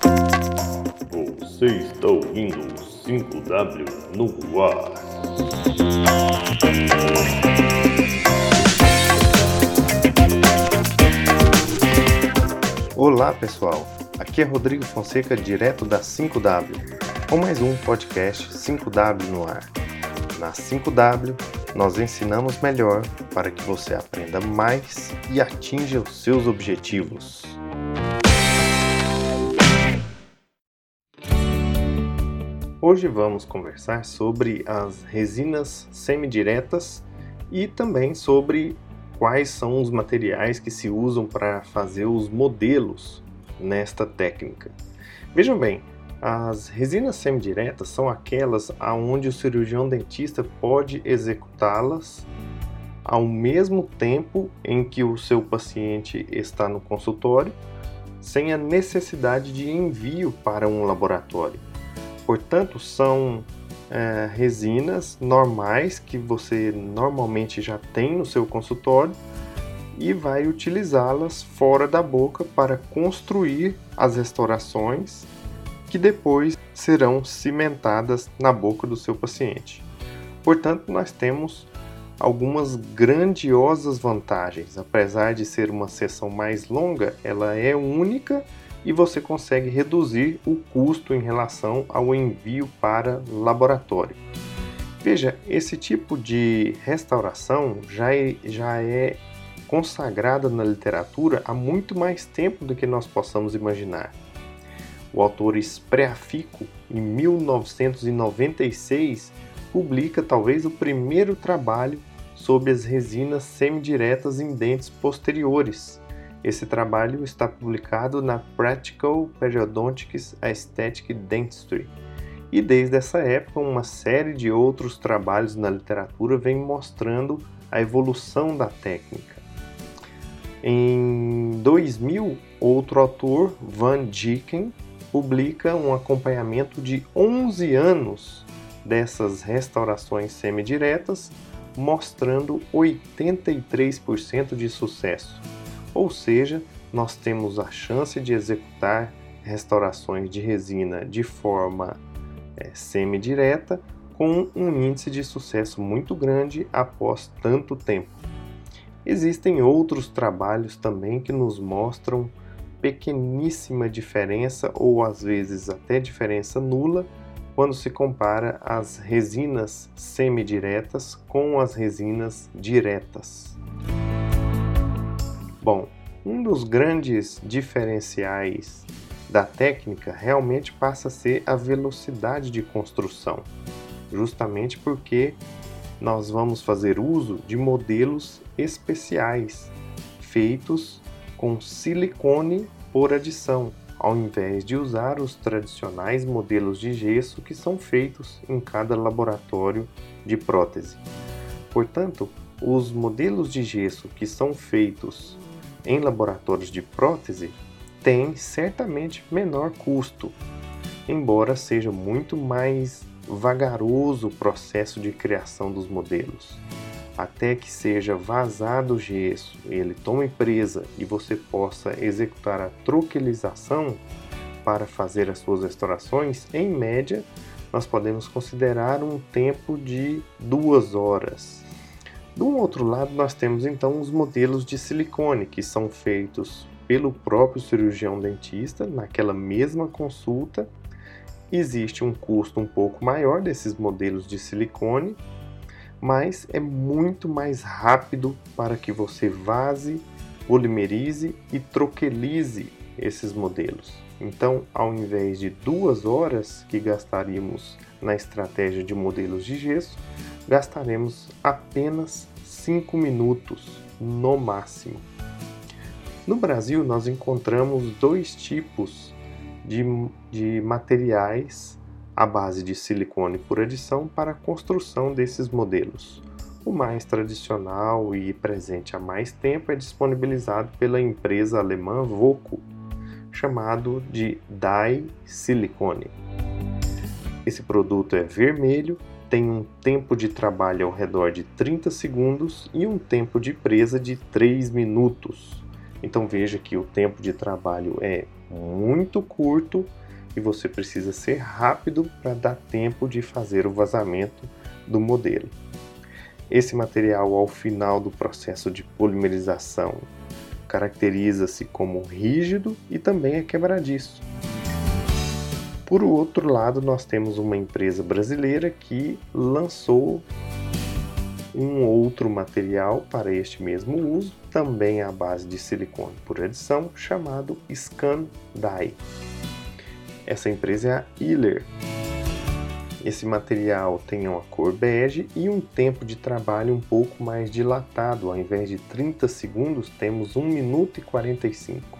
Você está ouvindo o 5W no ar. Olá pessoal, aqui é Rodrigo Fonseca, direto da 5W, com mais um podcast 5W no ar. Na 5W, nós ensinamos melhor para que você aprenda mais e atinja os seus objetivos. Hoje vamos conversar sobre as resinas semidiretas e também sobre quais são os materiais que se usam para fazer os modelos nesta técnica. Vejam bem, as resinas semidiretas são aquelas aonde o cirurgião dentista pode executá-las ao mesmo tempo em que o seu paciente está no consultório, sem a necessidade de envio para um laboratório. Portanto, são é, resinas normais que você normalmente já tem no seu consultório e vai utilizá-las fora da boca para construir as restaurações que depois serão cimentadas na boca do seu paciente. Portanto, nós temos algumas grandiosas vantagens. Apesar de ser uma sessão mais longa, ela é única e você consegue reduzir o custo em relação ao envio para laboratório. Veja, esse tipo de restauração já é, já é consagrada na literatura há muito mais tempo do que nós possamos imaginar. O autor Spreafico, em 1996, publica talvez o primeiro trabalho sobre as resinas semidiretas em dentes posteriores, esse trabalho está publicado na Practical Periodontics Aesthetic Dentistry. E desde essa época, uma série de outros trabalhos na literatura vem mostrando a evolução da técnica. Em 2000, outro autor, Van Dieken, publica um acompanhamento de 11 anos dessas restaurações semidiretas, mostrando 83% de sucesso ou seja, nós temos a chance de executar restaurações de resina de forma é, semidireta com um índice de sucesso muito grande após tanto tempo. Existem outros trabalhos também que nos mostram pequeníssima diferença ou às vezes até diferença nula quando se compara as resinas semidiretas com as resinas diretas. Bom, um dos grandes diferenciais da técnica realmente passa a ser a velocidade de construção, justamente porque nós vamos fazer uso de modelos especiais feitos com silicone por adição, ao invés de usar os tradicionais modelos de gesso que são feitos em cada laboratório de prótese. Portanto, os modelos de gesso que são feitos em laboratórios de prótese tem certamente menor custo, embora seja muito mais vagaroso o processo de criação dos modelos. Até que seja vazado o gesso, ele tome presa e você possa executar a troquelização para fazer as suas restaurações, em média, nós podemos considerar um tempo de duas horas do outro lado, nós temos então os modelos de silicone, que são feitos pelo próprio cirurgião dentista naquela mesma consulta. Existe um custo um pouco maior desses modelos de silicone, mas é muito mais rápido para que você vase, polimerize e troquelize esses modelos. Então, ao invés de duas horas que gastaríamos na estratégia de modelos de gesso, gastaremos apenas 5 minutos no máximo. No Brasil, nós encontramos dois tipos de, de materiais à base de silicone por adição para a construção desses modelos. O mais tradicional e presente há mais tempo é disponibilizado pela empresa alemã Voco, chamado de Dye Silicone. Esse produto é vermelho tem um tempo de trabalho ao redor de 30 segundos e um tempo de presa de 3 minutos. Então veja que o tempo de trabalho é muito curto e você precisa ser rápido para dar tempo de fazer o vazamento do modelo. Esse material, ao final do processo de polimerização, caracteriza-se como rígido e também é quebradiço. Por outro lado, nós temos uma empresa brasileira que lançou um outro material para este mesmo uso, também à base de silicone por adição, chamado Scan Dye. Essa empresa é a Iller. Esse material tem uma cor bege e um tempo de trabalho um pouco mais dilatado, ao invés de 30 segundos, temos 1 minuto e 45.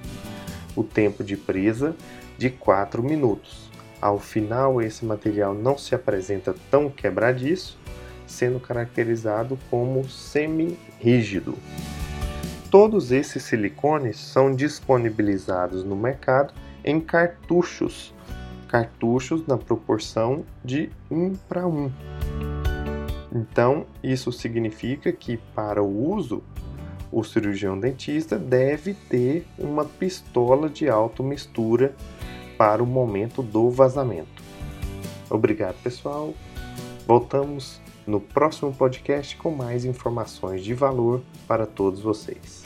O tempo de presa de 4 minutos. Ao final, esse material não se apresenta tão quebradiço, sendo caracterizado como semi-rígido. Todos esses silicones são disponibilizados no mercado em cartuchos cartuchos na proporção de 1 para 1. Então, isso significa que para o uso, o cirurgião dentista deve ter uma pistola de automistura para o momento do vazamento. Obrigado, pessoal. Voltamos no próximo podcast com mais informações de valor para todos vocês.